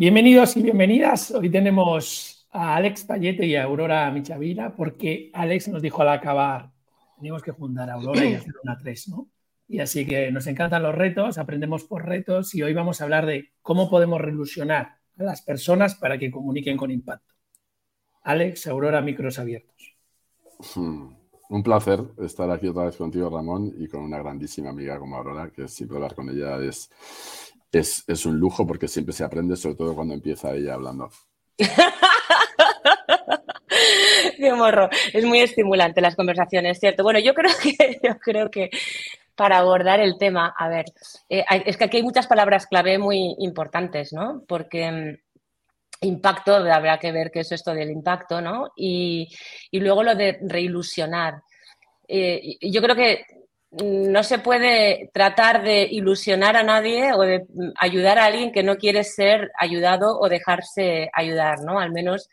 Bienvenidos y bienvenidas. Hoy tenemos a Alex Payete y a Aurora Michavila, porque Alex nos dijo al acabar, tenemos que juntar a Aurora y hacer una tres, ¿no? Y así que nos encantan los retos, aprendemos por retos y hoy vamos a hablar de cómo podemos reilusionar a las personas para que comuniquen con impacto. Alex, Aurora, micros abiertos. Hmm. Un placer estar aquí otra vez contigo, Ramón, y con una grandísima amiga como Aurora, que siempre hablar con ella es, es, es un lujo porque siempre se aprende, sobre todo cuando empieza ella hablando. Qué morro. Es muy estimulante las conversaciones, ¿cierto? Bueno, yo creo que, yo creo que para abordar el tema, a ver, eh, es que aquí hay muchas palabras clave muy importantes, ¿no? Porque mm, impacto, habrá que ver qué es esto del impacto, ¿no? Y, luego lo de reilusionar. Eh, yo creo que no se puede tratar de ilusionar a nadie o de ayudar a alguien que no quiere ser ayudado o dejarse ayudar, ¿no? Al menos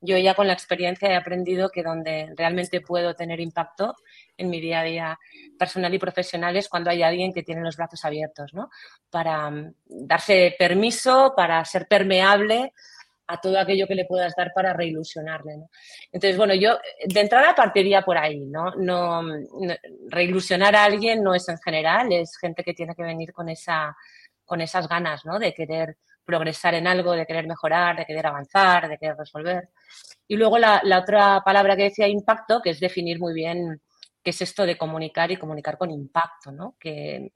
yo ya con la experiencia he aprendido que donde realmente puedo tener impacto en mi día a día personal y profesional es cuando hay alguien que tiene los brazos abiertos, ¿no? Para mm, darse permiso, para ser permeable a todo aquello que le puedas dar para reilusionarle. ¿no? Entonces, bueno, yo de entrada partiría por ahí, ¿no? No, reilusionar a alguien no es en general, es gente que tiene que venir con, esa, con esas ganas, ¿no? De querer progresar en algo, de querer mejorar, de querer avanzar, de querer resolver. Y luego la, la otra palabra que decía impacto, que es definir muy bien qué es esto de comunicar y comunicar con impacto, ¿no? Que,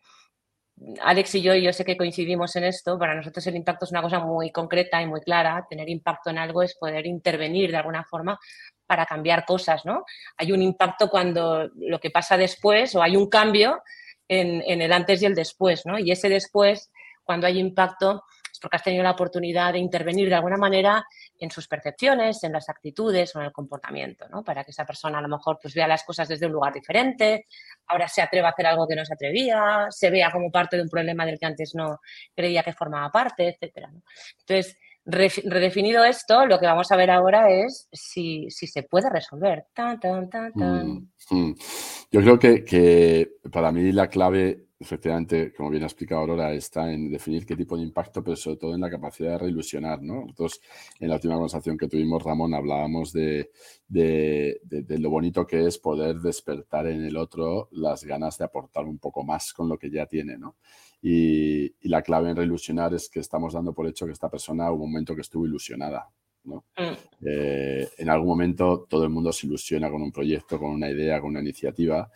Alex y yo, yo sé que coincidimos en esto, para nosotros el impacto es una cosa muy concreta y muy clara. Tener impacto en algo es poder intervenir de alguna forma para cambiar cosas, ¿no? Hay un impacto cuando lo que pasa después o hay un cambio en, en el antes y el después, ¿no? Y ese después, cuando hay impacto, porque has tenido la oportunidad de intervenir de alguna manera en sus percepciones, en las actitudes o en el comportamiento, ¿no? Para que esa persona a lo mejor pues vea las cosas desde un lugar diferente, ahora se atreva a hacer algo que no se atrevía, se vea como parte de un problema del que antes no creía que formaba parte, etcétera. Entonces, redefinido esto, lo que vamos a ver ahora es si, se puede resolver. Mm, mm. Yo creo que, que, para mí la clave efectivamente, como bien ha explicado Aurora, está en definir qué tipo de impacto, pero sobre todo en la capacidad de reilusionar. ¿no? Nosotros, en la última conversación que tuvimos, Ramón, hablábamos de, lo bonito que es poder despertar en el otro las ganas de aportar un poco más con lo que ya tiene. ¿no? Y, la clave en reilusionar es que estamos dando por hecho que esta persona hubo un momento que estuvo ilusionada. ¿no? Mm. Eh, en algún momento todo el mundo se ilusiona con un proyecto, con una idea, con una iniciativa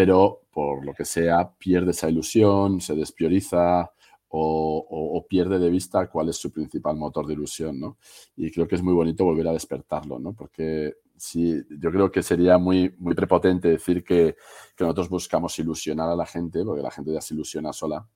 pero por lo que sea pierde esa ilusión, se despioriza o, pierde de vista cuál es su principal motor de ilusión, ¿no? Y creo que es muy bonito volver a despertarlo, ¿no? Porque sí, yo creo que sería muy, muy prepotente decir que, que nosotros buscamos ilusionar a la gente, porque la gente ya se ilusiona sola,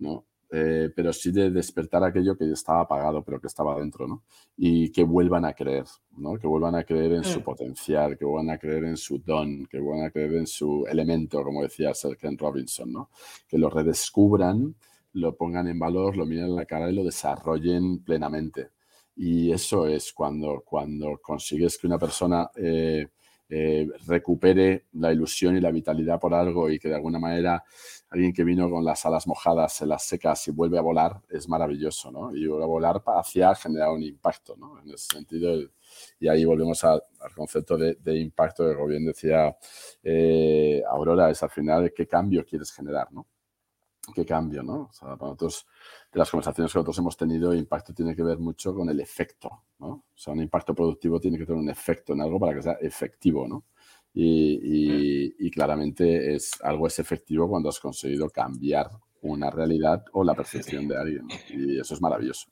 ¿no? Eh, pero sí de despertar aquello que estaba apagado, pero que estaba dentro, ¿no? Y que vuelvan a creer, ¿no? Que vuelvan a creer en su mm. potencial, que vuelvan a creer en su don, que vuelvan a creer en su elemento, como decía Sir Ken Robinson, ¿no? Que lo redescubran, lo pongan en valor, lo miren en la cara y lo desarrollen plenamente. Y eso es cuando, cuando consigues que una persona eh, eh, recupere la ilusión y la vitalidad por algo y que de alguna manera alguien que vino con las alas mojadas, se las secas y vuelve a volar, es maravilloso, ¿no? Y vuelve a volar hacia generar un impacto, ¿no? En ese sentido, y ahí volvemos al concepto de, impacto que, como bien decía eh, Aurora, es al final qué cambio quieres generar, ¿no? ¿Qué cambio, no? O sea, para nosotros, de las conversaciones que nosotros hemos tenido, impacto tiene que ver mucho con el efecto, ¿no? O sea, un impacto productivo tiene que tener un efecto en algo para que sea efectivo, ¿no? Y, claramente es algo es efectivo cuando has conseguido cambiar una realidad o la percepción de alguien. Y eso es maravilloso.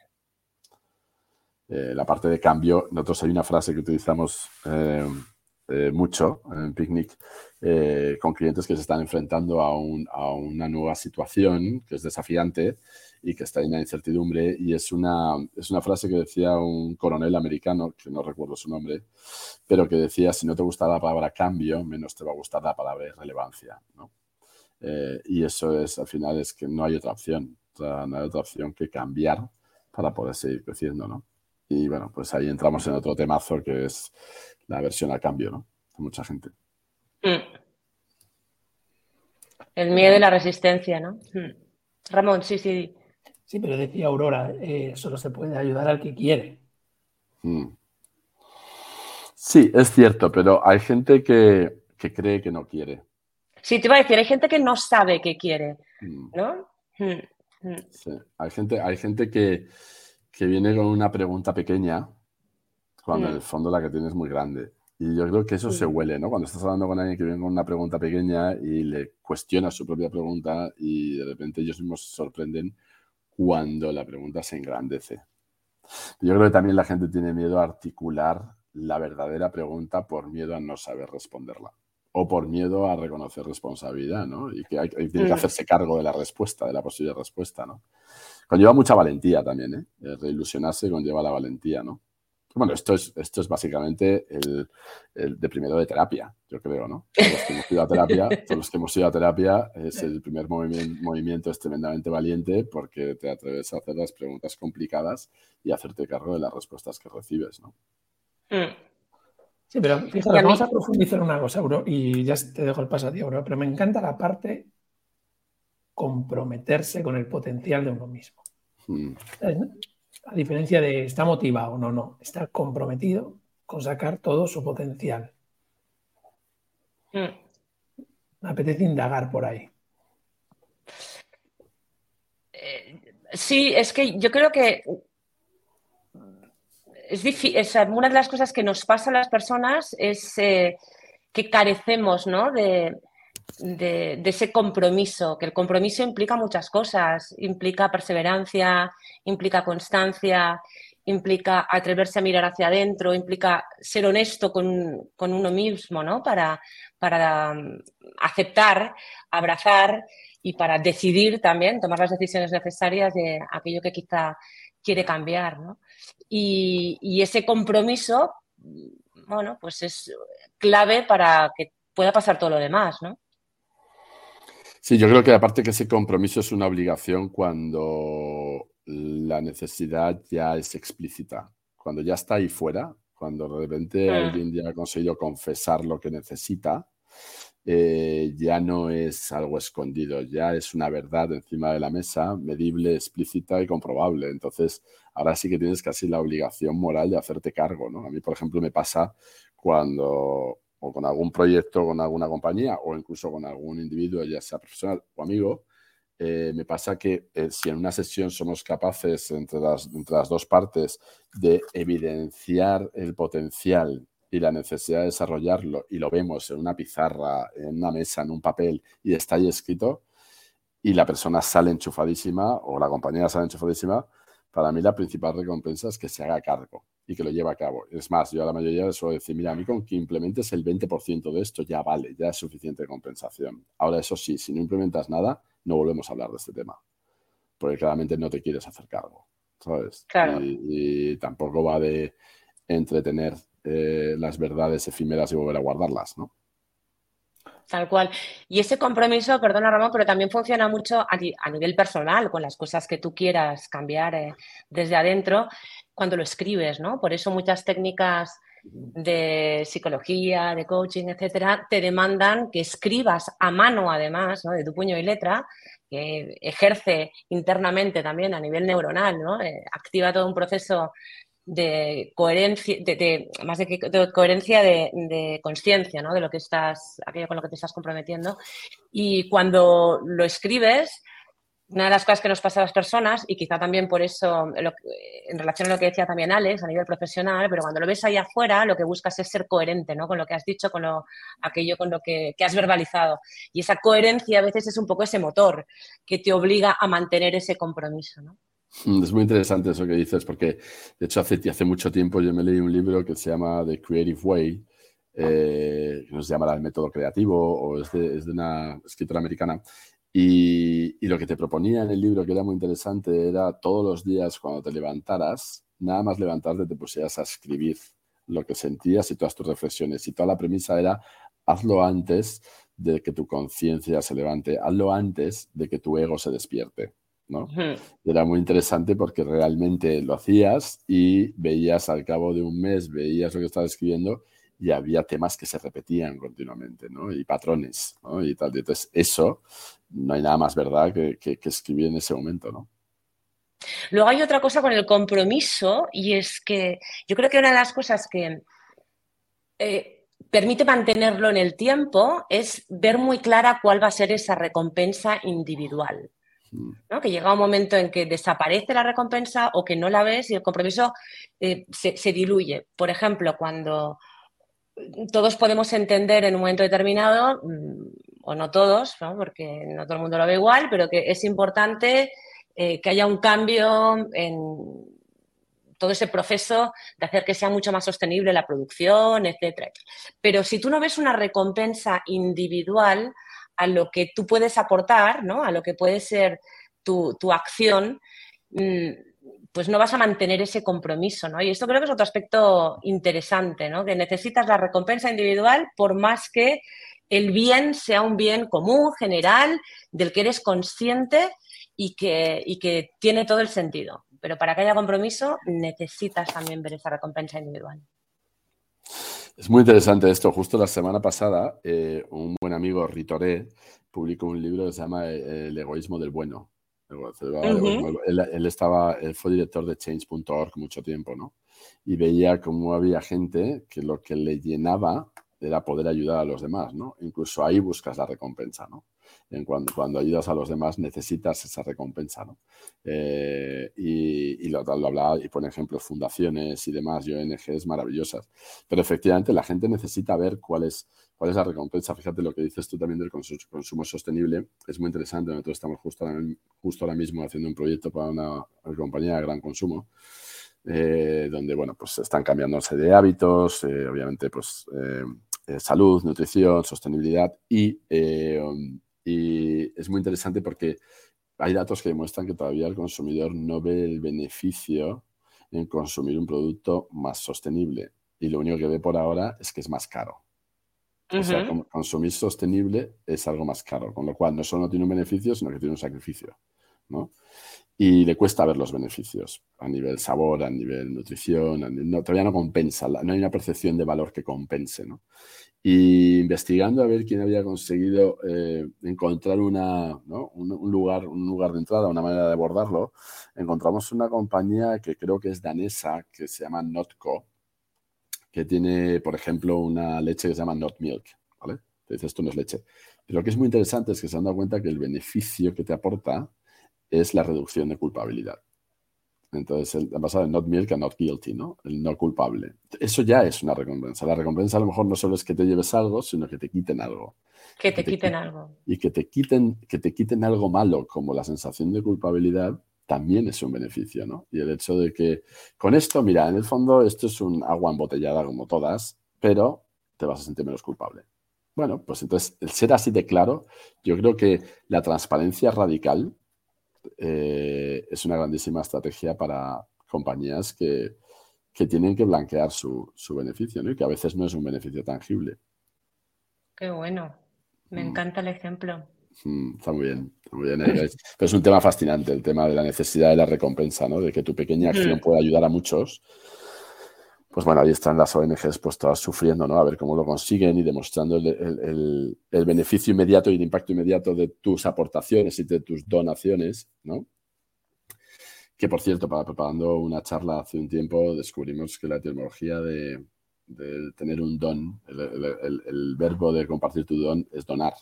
Eh, la parte de cambio, nosotros hay una frase que utilizamos eh, eh, mucho en Picnic con clientes que se están enfrentando a, a, una nueva situación que es desafiante y que está en la incertidumbre. Y es una, es una frase que decía un coronel americano, que no recuerdo su nombre, pero que decía, si no te gusta la palabra cambio, menos te va a gustar la palabra relevancia. ¿no? Eh, y eso es, al final, es que no hay otra opción. no hay otra opción que cambiar para poder seguir creciendo, ¿no? Y bueno, pues ahí entramos en otro temazo que es la versión a cambio, ¿no? De mucha gente. Mm. El miedo y la resistencia, ¿no? Mm. Ramón, sí, sí. Sí, pero decía Aurora, eh, solo se puede ayudar al que quiere. Mm. Sí, es cierto, pero hay gente que, cree que no quiere. Sí, te iba a decir, hay gente que no sabe que quiere, mm. ¿no? Sí, hay gente, hay gente que, que viene con una pregunta pequeña cuando en el fondo la que tiene es muy grande. Y yo creo que eso se huele, ¿no? Cuando estás hablando con alguien que viene con una pregunta pequeña y le cuestiona su propia pregunta y de repente ellos mismos se sorprenden cuando la pregunta se engrandece. Yo creo que también la gente tiene miedo a articular la verdadera pregunta por miedo a no saber responderla o por miedo a reconocer responsabilidad, ¿no? Y que hay, tiene que mm. hacerse cargo de la respuesta, de la posible respuesta, ¿no? Conlleva mucha valentía también, ¿eh? eh reilusionarse conlleva la valentía, ¿no? Bueno, esto es, esto es básicamente el, de primero de terapia, yo creo, ¿no? Todos los que hemos ido a terapia, todos los que hemos ido a terapia es el primer movimiento, movimiento es tremendamente valiente porque te atreves a hacer las preguntas complicadas y hacerte cargo de las respuestas que recibes, ¿no? Mm. Sí, pero fíjate, vamos a profundizar una cosa, Auro, y ya te dejo el paso a ti, Auro, pero me encanta la parte comprometerse con el potencial de uno mismo. Mm. A diferencia de está motivado, no, no, está comprometido con sacar todo su potencial. Mm. Me apetece indagar por ahí. Eh, sí, es que yo creo que es difícil, una de las cosas que nos pasa a las personas es eh, que carecemos ¿no? de, de, ese compromiso, que el compromiso implica muchas cosas, implica perseverancia, implica constancia, implica atreverse a mirar hacia adentro, implica ser honesto con, uno mismo, ¿no? Para, para um, aceptar, abrazar y para decidir también, tomar las decisiones necesarias de aquello que quizá quiere cambiar, ¿no? Y, y ese compromiso, bueno, pues es clave para que pueda pasar todo lo demás, ¿no? Sí, yo creo que aparte que ese compromiso es una obligación cuando la necesidad ya es explícita, cuando ya está ahí fuera, cuando de repente mm. alguien ya ha conseguido confesar lo que necesita, eh, ya no es algo escondido, ya es una verdad encima de la mesa, medible, explícita y comprobable. Entonces, ahora sí que tienes casi la obligación moral de hacerte cargo. ¿no? A mí, por ejemplo, me pasa cuando o con algún proyecto, con alguna compañía o incluso con algún individuo, ya sea profesional o amigo, eh, me pasa que eh, si en una sesión somos capaces entre las, entre las dos partes de evidenciar el potencial y la necesidad de desarrollarlo y lo vemos en una pizarra, en una mesa, en un papel y está ahí escrito y la persona sale enchufadísima o la compañía sale enchufadísima, para mí la principal recompensa es que se haga cargo y que lo lleve a cabo. Es más, yo a la mayoría les suelo decir, mira, a mí con que implementes el 20% de esto ya vale, ya es suficiente compensación. Ahora, eso sí, si no implementas nada, no volvemos a hablar de este tema, porque claramente no te quieres hacer cargo, ¿sabes? Claro. Y, tampoco va de entretener eh, las verdades efímeras y volver a guardarlas, ¿no? Tal cual. Y ese compromiso, perdona Ramón, pero también funciona mucho a, nivel personal, con las cosas que tú quieras cambiar eh, desde adentro cuando lo escribes, ¿no? Por eso muchas técnicas de psicología, de coaching, etcétera, te demandan que escribas a mano, además, ¿no? de tu puño y letra, que ejerce internamente también a nivel neuronal, ¿no? Eh, activa todo un proceso de coherencia, de, más de, de coherencia de, de conciencia, ¿no? De lo que estás, aquello con lo que te estás comprometiendo. Y cuando lo escribes, una de las cosas que nos pasa a las personas, y quizá también por eso, en relación a lo que decía también Alex, a nivel profesional, pero cuando lo ves ahí afuera, lo que buscas es ser coherente, ¿no? Con lo que has dicho, con lo, aquello con lo que, que, has verbalizado. Y esa coherencia a veces es un poco ese motor que te obliga a mantener ese compromiso, ¿no? Mm, es muy interesante eso que dices, porque de hecho hace, mucho tiempo yo me leí un libro que se llama The Creative Way, eh, que nos llama El método creativo, o es de, es una escritora americana. Y, y, lo que te proponía en el libro, que era muy interesante, era todos los días cuando te levantaras, nada más levantarte te pusieras a escribir lo que sentías y todas tus reflexiones. Y toda la premisa era, hazlo antes de que tu conciencia se levante, hazlo antes de que tu ego se despierte. ¿No? Era muy interesante porque realmente lo hacías y veías al cabo de un mes, veías lo que estabas escribiendo y había temas que se repetían continuamente, ¿no? Y patrones, ¿no? Y tal. entonces, eso no hay nada más verdad que, que, escribir en ese momento, ¿no? Luego hay otra cosa con el compromiso y es que yo creo que una de las cosas que eh, permite mantenerlo en el tiempo es ver muy clara cuál va a ser esa recompensa individual. Mm. Que llega un momento en que desaparece la recompensa o que no la ves y el compromiso eh, se, diluye. Por ejemplo, cuando todos podemos entender en un momento determinado, mm, o no todos, porque no todo el mundo lo ve igual, pero que es importante eh, que haya un cambio en todo ese proceso de hacer que sea mucho más sostenible la producción, etcétera. Pero si tú no ves una recompensa individual a lo que tú puedes aportar, ¿no? a lo que puede ser tu, acción, mm, pues no vas a mantener ese compromiso, ¿no? Y esto creo que es otro aspecto interesante, ¿no? Que necesitas la recompensa individual por más que el bien sea un bien común, general, del que eres consciente y que, y que tiene todo el sentido pero para que haya compromiso necesitas también ver esa recompensa individual. Es muy interesante esto. Justo la semana pasada, eh, un buen amigo, Ritoré, publicó un libro que se llama eh, El egoísmo del bueno. él, estaba, él fue director de change.org mucho tiempo, ¿no? Y veía cómo había gente que lo que le llenaba era poder ayudar a los demás, ¿no? Incluso ahí buscas la recompensa, ¿no? En cuando, cuando ayudas a los demás necesitas esa recompensa, ¿no? Eh, y, lo, lo, hablaba y pone ejemplos fundaciones y demás y ONGs maravillosas. Pero efectivamente la gente necesita ver cuál es, cuál es la recompensa. Fíjate lo que dices tú también del consumo, sostenible. Es muy interesante. Nosotros estamos justo ahora, justo ahora mismo haciendo un proyecto para una, compañía de gran consumo. Eh, donde bueno, pues están cambiándose de hábitos, eh, obviamente pues salud, nutrición, sostenibilidad y y es muy interesante porque hay datos que demuestran que todavía el consumidor no ve el beneficio en consumir un producto más sostenible. Y lo único que ve por ahora es que es más caro. O sea, consumir sostenible es algo más caro, con lo cual no solo no tiene un beneficio, sino que tiene un sacrificio. ¿no? Y le cuesta ver los beneficios a nivel sabor, a nivel nutrición, todavía no compensa, no hay una percepción de valor que compense. ¿no? Y investigando a ver quién había conseguido eh, encontrar una, un, lugar, un lugar de entrada, una manera de abordarlo, encontramos una compañía que creo que es danesa, que se llama Notco, que tiene, por ejemplo, una leche que se llama Not Milk. ¿vale? Entonces, esto no es leche. Pero lo que es muy interesante es que se han dado cuenta que el beneficio que te aporta es la reducción de culpabilidad. Entonces, el, basado en not milk and not guilty, ¿no? El no culpable. Eso ya es una recompensa. La recompensa a lo mejor no solo es que te lleves algo, sino que te quiten algo. Que te, quiten, algo. Y que te quiten, que te quiten algo malo, como la sensación de culpabilidad, también es un beneficio, ¿no? Y el hecho de que con esto, mira, en el fondo esto es un agua embotellada como todas, pero te vas a sentir menos culpable. Bueno, pues entonces, el ser así de claro, yo creo que la transparencia radical eh, es una grandísima estrategia para compañías que, tienen que blanquear su, beneficio y que a veces no es un beneficio tangible. Qué bueno, me mm. encanta el ejemplo. Mm, está muy bien, muy bien. Pero es un tema fascinante, el tema de la necesidad de la recompensa, ¿no? de que tu pequeña acción pueda ayudar a muchos pues bueno, ahí están las ONGs pues todas sufriendo, ¿no? A ver cómo lo consiguen y demostrando el, beneficio inmediato y el impacto inmediato de tus aportaciones y de tus donaciones, ¿no? Que por cierto, para preparando una charla hace un tiempo descubrimos que la etimología de, tener un don, el, verbo de compartir tu don es donar.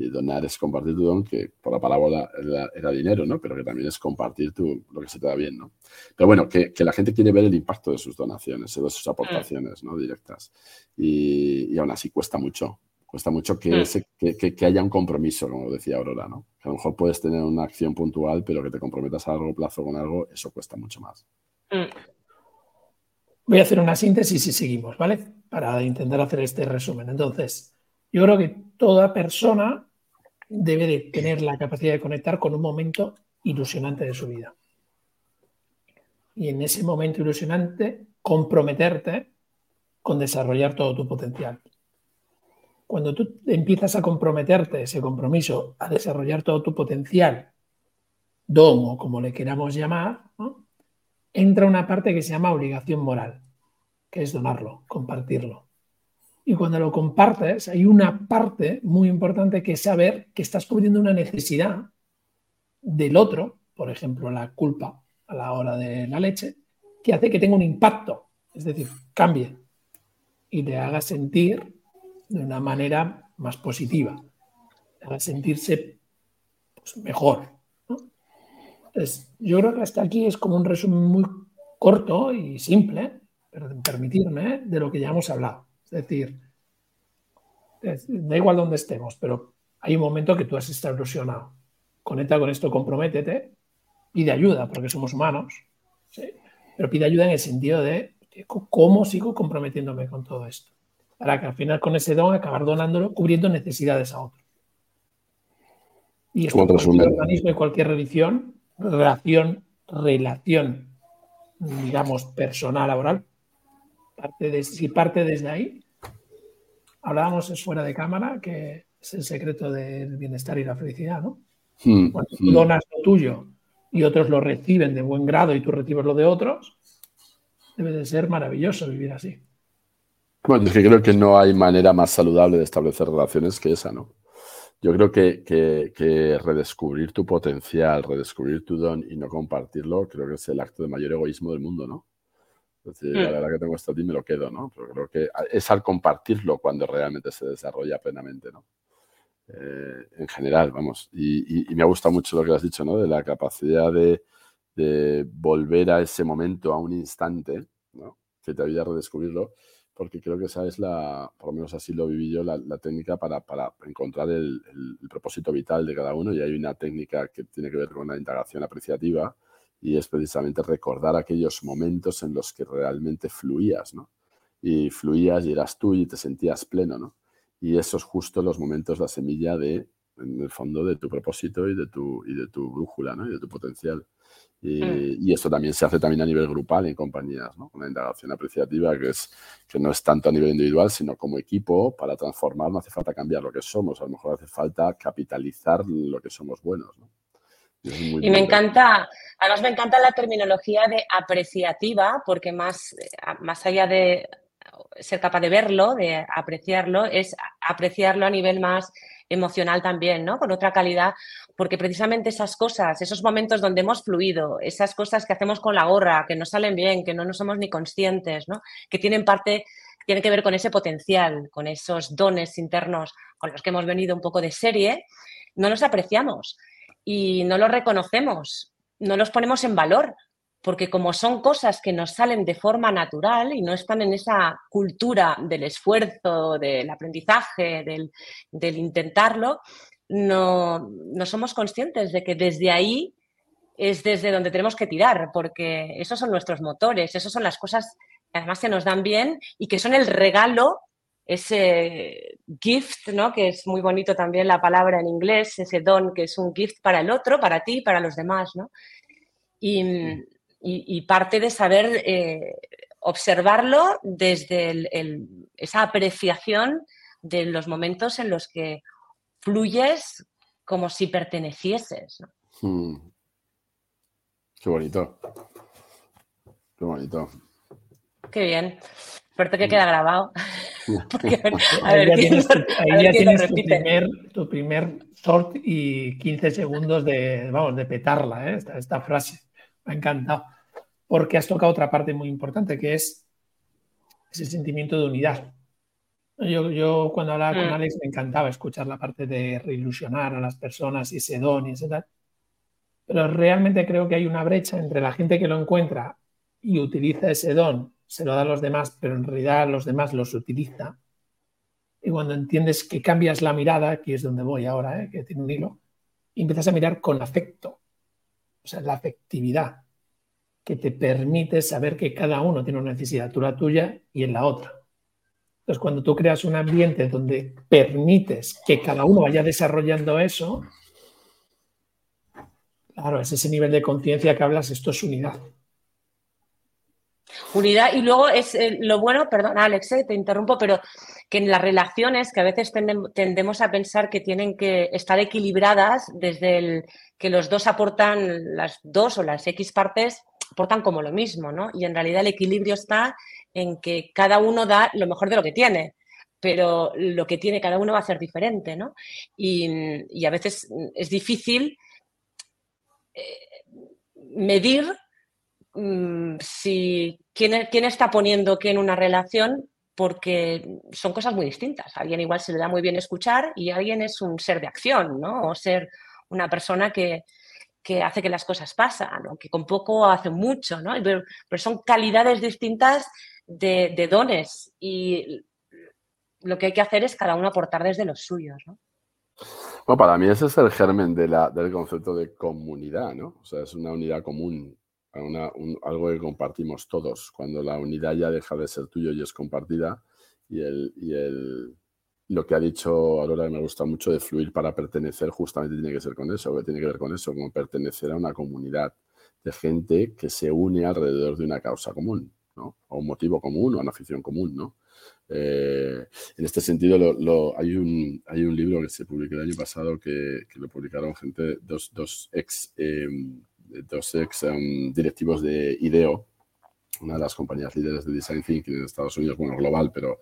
Y donar es compartir tu don, que por la palabra era, dinero, ¿no? Pero que también es compartir tu, lo que se te da bien, ¿no? Pero bueno, que, la gente quiere ver el impacto de sus donaciones, de sus aportaciones, ¿no? Directas. Y, aún así cuesta mucho. Cuesta mucho que, que, haya un compromiso, como decía Aurora, ¿no? Que a lo mejor puedes tener una acción puntual, pero que te comprometas a largo plazo con algo, eso cuesta mucho más. Voy a hacer una síntesis y seguimos, ¿vale? Para intentar hacer este resumen. Entonces, yo creo que toda persona debe de tener la capacidad de conectar con un momento ilusionante de su vida. Y en ese momento ilusionante, comprometerte con desarrollar todo tu potencial. Cuando tú empiezas a comprometerte, ese compromiso, a desarrollar todo tu potencial, don o como le queramos llamar, entra una parte que se llama obligación moral, que es donarlo, compartirlo. Y cuando lo compartes, hay una parte muy importante que es saber que estás cubriendo una necesidad del otro, por ejemplo, la culpa a la hora de la leche, que hace que tenga un impacto, es decir, cambie y te haga sentir de una manera más positiva, te haga sentirse pues, mejor. Entonces, yo creo que hasta aquí es como un resumen muy corto y simple, pero permitirme, de lo que ya hemos hablado. Es decir, da igual donde estemos, pero hay un momento que tú has estado ilusionado. Conecta con esto, comprométete, pide ayuda, porque somos humanos, pero pide ayuda en el sentido de cómo sigo comprometiéndome con todo esto. Para que al final con ese don acabar donándolo, cubriendo necesidades a otros. Y esto cualquier organismo y cualquier religión, relación, relación, digamos, personal, laboral, parte de, si parte desde ahí, hablábamos fuera de cámara que es el secreto del bienestar y la felicidad, ¿no? Hmm, Cuando tú hmm. donas lo tuyo y otros lo reciben de buen grado y tú recibes lo de otros, debe de ser maravilloso vivir así. Bueno, es que creo que no hay manera más saludable de establecer relaciones que esa, ¿no? Yo creo que, que, redescubrir tu potencial, redescubrir tu don y no compartirlo, creo que es el acto de mayor egoísmo del mundo, ¿no? Es decir, la verdad que tengo esto a ti me lo quedo, ¿no? Pero creo que es al compartirlo cuando realmente se desarrolla plenamente, ¿no? Eh, en general, vamos. Y, me ha gustado mucho lo que has dicho, ¿no? De la capacidad de, volver a ese momento, a un instante, ¿no? Que te ayuda a redescubrirlo, porque creo que esa es la, por lo menos así lo viví yo, la, técnica para, para encontrar el, el, propósito vital de cada uno. Y hay una técnica que tiene que ver con la integración apreciativa, y es precisamente recordar aquellos momentos en los que realmente fluías, ¿no? Y fluías y eras tú y te sentías pleno, ¿no? Y esos justo los momentos, la semilla de, en el fondo, de tu propósito y de tu, y de tu brújula, ¿no? Y de tu potencial. Y, mm. y, esto también se hace también a nivel grupal en compañías, ¿no? Una indagación apreciativa que, es, que no es tanto a nivel individual, sino como equipo, para transformar no hace falta cambiar lo que somos, a lo mejor hace falta capitalizar lo que somos buenos, ¿no? Y, me encanta, además me encanta la terminología de apreciativa, porque más, más allá de ser capaz de verlo, de apreciarlo, es apreciarlo a nivel más emocional también, ¿no? Con otra calidad, porque precisamente esas cosas, esos momentos donde hemos fluido, esas cosas que hacemos con la gorra, que no salen bien, que no nos somos ni conscientes, ¿no? Que tienen parte, tienen que ver con ese potencial, con esos dones internos con los que hemos venido un poco de serie, no los apreciamos y no los reconocemos, no los ponemos en valor, porque como son cosas que nos salen de forma natural y no están en esa cultura del esfuerzo, del aprendizaje, del, intentarlo, no, no, somos conscientes de que desde ahí es desde donde tenemos que tirar, porque esos son nuestros motores, esas son las cosas que además se nos dan bien y que son el regalo ese gift, ¿no? que es muy bonito también la palabra en inglés, ese don que es un gift para el otro, para ti y para los demás. ¿no? Y, parte de saber eh, observarlo desde esa apreciación de los momentos en los que fluyes como si pertenecieses. Hmm. Qué bonito. Qué bonito. Qué bien. Suerte que queda grabado. ahí ya tienes, tu, primer, tu, primer, short y 15 segundos de, vamos, de petarla, ¿eh? esta, frase. Me ha encantado. Porque has tocado otra parte muy importante, que es ese sentimiento de unidad. Yo, yo cuando hablaba con mm. Alex me encantaba escuchar la parte de reilusionar a las personas y ese don y ese tal. Pero realmente creo que hay una brecha entre la gente que lo encuentra y utiliza ese don se lo da a los demás, pero en realidad los demás los utiliza. Y cuando entiendes que cambias la mirada, aquí es donde voy ahora, ¿eh? que tiene un hilo, y empiezas a mirar con afecto, o sea, la afectividad, que te permite saber que cada uno tiene una necesidad, tú la tuya y en la otra. Entonces, cuando tú creas un ambiente donde permites que cada uno vaya desarrollando eso, claro, es ese nivel de conciencia que hablas, esto es unidad. Unidad y luego es eh, lo bueno, perdón Alex, eh, te interrumpo, pero que en las relaciones que a veces tendemos a pensar que tienen que estar equilibradas desde el que los dos aportan, las dos o las X partes aportan como lo mismo, ¿no? Y en realidad el equilibrio está en que cada uno da lo mejor de lo que tiene pero lo que tiene cada uno va a ser diferente, ¿no? Y, a veces es difícil eh, medir mm, si quién, quién, está poniendo qué en una relación porque son cosas muy distintas. A alguien igual se le da muy bien escuchar y alguien es un ser de acción, ¿no? O ser una persona que, que hace que las cosas pasan, o que con poco hace mucho, ¿no? Pero, son calidades distintas de, dones y lo que hay que hacer es cada uno aportar desde los suyos, ¿no? Bueno, para mí ese es el germen de la, del concepto de comunidad, ¿no? O sea, es una unidad común, algo que compartimos todos. Cuando la unidad ya deja de ser tuyo y es compartida, y, el, y el, lo que ha dicho Aurora que me gusta mucho de fluir para pertenecer, justamente tiene que ser con eso, que tiene que ver con eso, como pertenecer a una comunidad de gente que se une alrededor de una causa común, ¿no? O un motivo común o una afición común, ¿no? Eh, en este sentido, hay, un, hay un libro que se publicó el año pasado que, lo publicaron gente, dos, dos ex, em, dos ex em, directivos de IDEO, una de las compañías líderes de design thinking en Estados Unidos, bueno, global, pero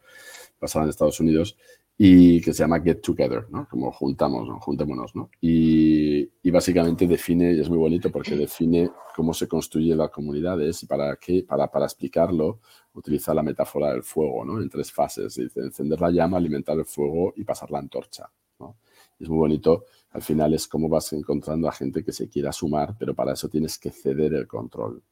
basada en Estados Unidos, y que se llama Get Together, ¿no? Como juntamos, ¿no? Juntémonos, ¿no? Y, y, básicamente define, y es muy bonito porque define cómo se construye las comunidades y para qué, para, para explicarlo, utiliza la metáfora del fuego, ¿no? En tres fases. Encender la llama, alimentar el fuego y pasar la antorcha, ¿no? Es muy bonito. Al final es cómo vas encontrando a gente que se quiera sumar, pero para eso tienes que ceder el control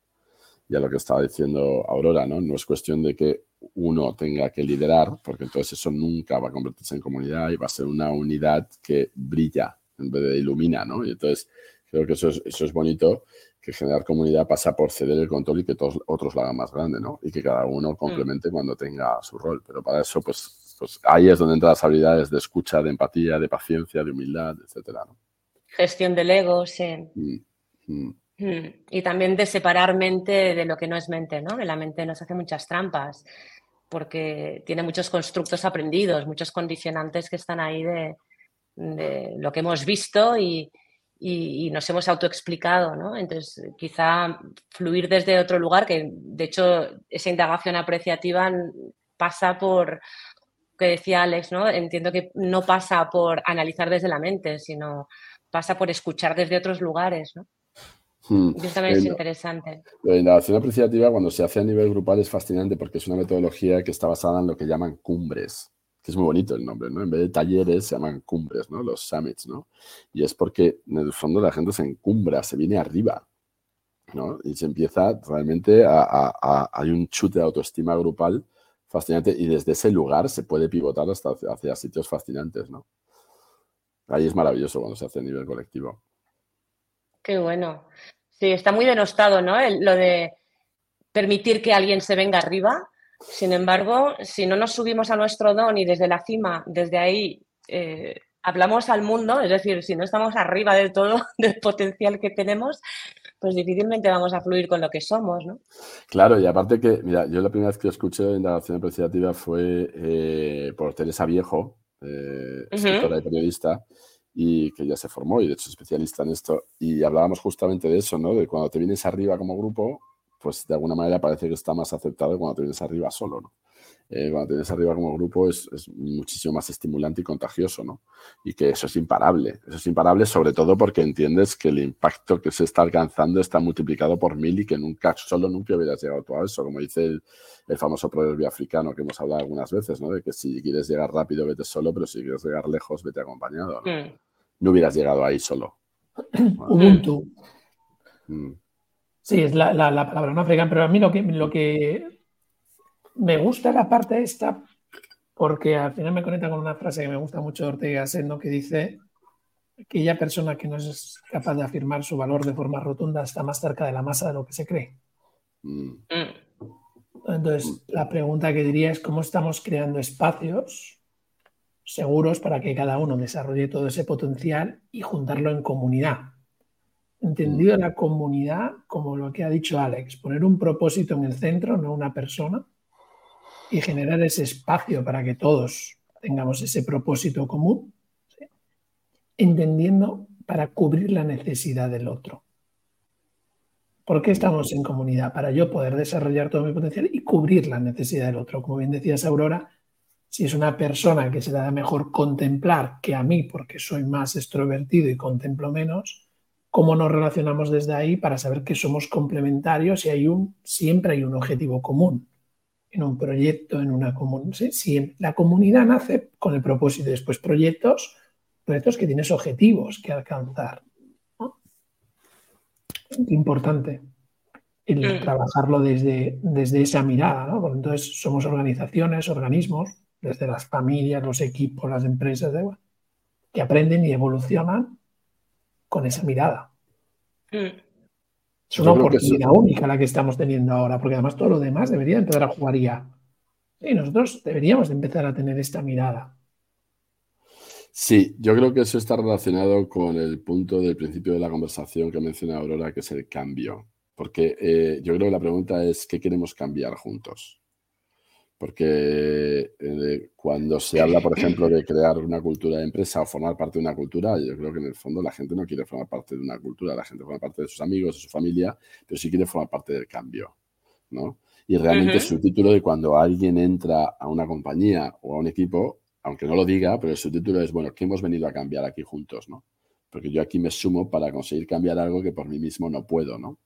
y a lo que estaba diciendo Aurora, ¿no? No es cuestión de que uno tenga que liderar, porque entonces eso nunca va a convertirse en comunidad y va a ser una unidad que brilla en vez de ilumina, ¿no? Y entonces creo que eso es, eso es bonito, que generar comunidad pasa por ceder el control y que todos otros lo hagan más grande, ¿no? Y que cada uno mm. complemente cuando tenga su rol. Pero para eso, pues, pues ahí es donde entran las habilidades de escucha, de empatía, de paciencia, de humildad, etcétera, ¿no? Gestión del ego, sí. Mm, mm. Mm, y también de separar mente de lo que no es mente, ¿no? Que la mente nos hace muchas trampas porque tiene muchos constructos aprendidos, muchos condicionantes que están ahí de, lo que hemos visto y, nos hemos autoexplicado, ¿no? Entonces, quizá fluir desde otro lugar, que de hecho esa indagación apreciativa pasa por, que decía Alex, ¿no? Entiendo que no pasa por analizar desde la mente, sino pasa por escuchar desde otros lugares, ¿no? Hmm. Eso también es interesante. La indagación apreciativa cuando se hace a nivel grupal es fascinante porque es una metodología que está basada en lo que llaman cumbres, que es muy bonito el nombre, ¿no? En vez de talleres se llaman cumbres, ¿no? Los summits, ¿no? Y es porque en el fondo la gente se encumbra, se viene arriba, ¿no? Y se empieza realmente a, hay un chute de autoestima grupal fascinante y desde ese lugar se puede pivotar hasta hacia sitios fascinantes, ¿no? Ahí es maravilloso cuando se hace a nivel colectivo. Qué bueno. Sí, está muy denostado, ¿no? lo de permitir que alguien se venga arriba. Sin embargo, si no nos subimos a nuestro don y desde la cima, desde ahí, eh, hablamos al mundo, es decir, si no estamos arriba del todo del potencial que tenemos, pues difícilmente vamos a fluir con lo que somos, ¿no? Claro, y aparte que, mira, yo la primera vez que escuché indagación apreciativa fue eh, por Teresa Viejo, eh, escritora y periodista, y que ya se formó y de hecho es especialista en esto. Y hablábamos justamente de eso, ¿no? De cuando te vienes arriba como grupo, pues de alguna manera parece que está más aceptado cuando te vienes arriba solo, ¿no? Eh, cuando te vienes arriba como grupo es, es, muchísimo más estimulante y contagioso, ¿no? Y que eso es imparable. Eso es imparable sobre todo porque entiendes que el impacto que se está alcanzando está multiplicado por mil y que nunca, solo nunca hubieras llegado tú a eso, como dice el, el famoso proverbio africano que hemos hablado algunas veces, ¿no? De que si quieres llegar rápido, vete solo, pero si quieres llegar lejos, vete acompañado, ¿no? Mm no hubieras llegado ahí solo. Ubuntu. Mm. Sí, es la, palabra no africana, pero a mí lo que, lo que me gusta la parte esta, porque al final me conecta con una frase que me gusta mucho de Ortega Sendo, que dice que aquella persona que no es capaz de afirmar su valor de forma rotunda está más cerca de la masa de lo que se cree. Mm. Entonces, la pregunta que diría es cómo estamos creando espacios seguros para que cada uno desarrolle todo ese potencial y juntarlo en comunidad. Entendido la comunidad como lo que ha dicho Alex, poner un propósito en el centro, no una persona, y generar ese espacio para que todos tengamos ese propósito común, entendiendo para cubrir la necesidad del otro. ¿Por qué estamos en comunidad? Para yo poder desarrollar todo mi potencial y cubrir la necesidad del otro. Como bien decías, Aurora, si es una persona que se da mejor contemplar que a mí, porque soy más extrovertido y contemplo menos, cómo nos relacionamos desde ahí para saber que somos complementarios y hay un, siempre hay un objetivo común en un proyecto, en una comunidad. Si la comunidad nace con el propósito, después proyectos, proyectos que tienes objetivos que alcanzar. Importante el mm. trabajarlo desde, desde esa mirada. ¿no? Entonces somos organizaciones, organismos, desde las familias, los equipos, las empresas, que aprenden y evolucionan con esa mirada. Mm. Es una oportunidad única la que estamos teniendo ahora, porque además todo lo demás debería empezar a jugar ya. Y nosotros deberíamos empezar a tener esta mirada. Sí, yo creo que eso está relacionado con el punto del principio de la conversación que menciona Aurora, que es el cambio. Porque eh, yo creo que la pregunta es, ¿qué queremos cambiar juntos? Porque eh, cuando se habla, por ejemplo, de crear una cultura de empresa o formar parte de una cultura, yo creo que en el fondo la gente no quiere formar parte de una cultura, la gente forma parte de sus amigos, de su familia, pero sí quiere formar parte del cambio, ¿no? Y realmente su título de cuando alguien entra a una compañía o a un equipo, aunque no lo diga, pero su título es, bueno, ¿qué hemos venido a cambiar aquí juntos, ¿no? Porque yo aquí me sumo para conseguir cambiar algo que por mí mismo no puedo, ¿no?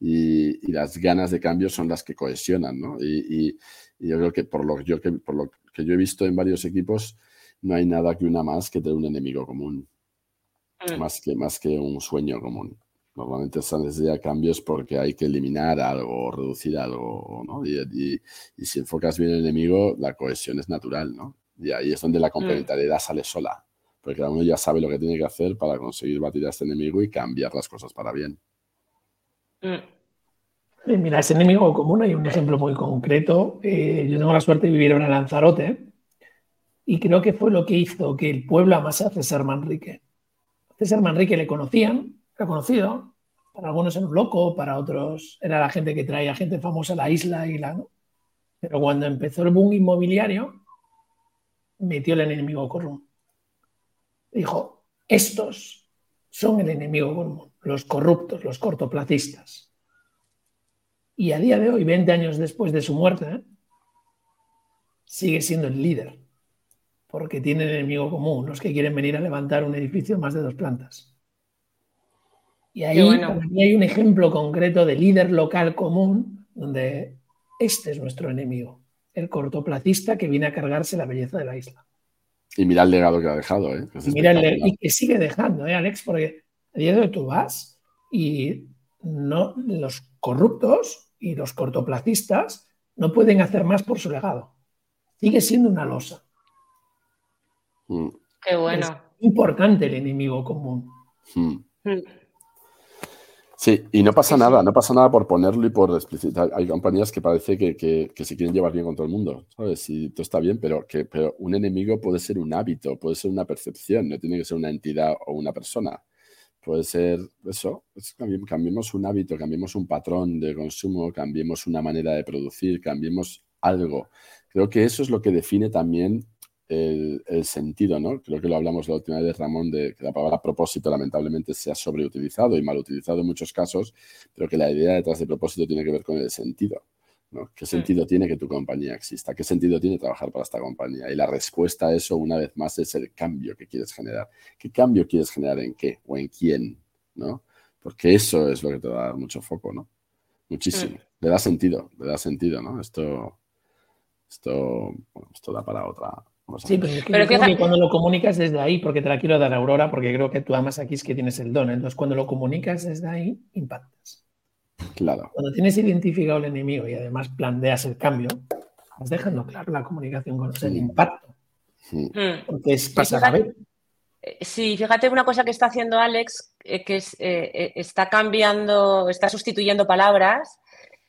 Y, las ganas de cambio son las que cohesionan, ¿no? Y, yo creo que por, lo, yo, que por lo que yo he visto en varios equipos, no hay nada que una más que tener un enemigo común, mm. más, que, más que un sueño común. Normalmente están desde cambios porque hay que eliminar algo, reducir algo, ¿no? Y, si enfocas bien el enemigo, la cohesión es natural, ¿no? Y ahí es donde la mm. complementariedad sale sola, porque cada uno ya sabe lo que tiene que hacer para conseguir batir a este enemigo y cambiar las cosas para bien. Mira, ese enemigo común hay un ejemplo muy concreto. Eh, yo tengo la suerte de vivir en Lanzarote y creo que fue lo que hizo que el pueblo amase a César Manrique. César Manrique le conocían, era conocido, para algunos era un loco, para otros era la gente que traía gente famosa a la isla y la... Pero cuando empezó el boom inmobiliario, metió el enemigo común. Dijo, estos son el enemigo común los corruptos, los cortoplacistas. Y a día de hoy, 20 años después de su muerte, sigue siendo el líder, porque tiene el enemigo común, los que quieren venir a levantar un edificio más de dos plantas. Y ahí hay un ejemplo concreto de líder local común, donde este es nuestro enemigo, el cortoplacista que viene a cargarse la belleza de la isla. Y mira el legado que ha dejado, ¿eh? y que sigue dejando, ¿eh, Alex? Porque día de hoy tú vas y no, los corruptos y los cortoplacistas no pueden hacer más por su legado. Sigue siendo una losa. Mm. Qué bueno. Es importante el enemigo común. Mm. Mm. Sí, y no pasa nada, no pasa nada por ponerlo y por explicitar. Hay compañías que parece que, que, se quieren llevar bien con todo el mundo, ¿sabes? Y todo está bien, pero, que, pero un enemigo puede ser un hábito, puede ser una percepción, no tiene que ser una entidad o una persona. Puede ser eso, cambiemos un hábito, cambiemos un patrón de consumo, cambiemos una manera de producir, cambiemos algo. Creo que eso es lo que define también el, sentido, ¿no? Creo que lo hablamos la última vez, Ramón, de que la palabra propósito lamentablemente se ha sobreutilizado y mal utilizado en muchos casos, pero que la idea detrás de propósito tiene que ver con el sentido. ¿Qué sentido tiene que tu compañía exista? ¿Qué sentido tiene trabajar para esta compañía? Y la respuesta a eso, una vez más, es el cambio que quieres generar. ¿Qué cambio quieres generar en qué o en quién? ¿no? Porque eso es lo que te va a dar mucho foco, ¿no? Muchísimo. Le da sentido, le da sentido, ¿no? Esto, esto, esto da para otra. Sí, pero, que cuando lo comunicas desde ahí, porque te la quiero dar a Aurora, porque creo que tú amas aquí es que tienes el don. Entonces, cuando lo comunicas desde ahí, impactas. Claro. Cuando tienes identificado el enemigo y además planteas el cambio, vas dejando claro la comunicación con el impacto. Hmm. Porque es pasar a ver. Eh, sí, fíjate una cosa que está haciendo Alex, eh, que es, eh, está cambiando, está sustituyendo palabras,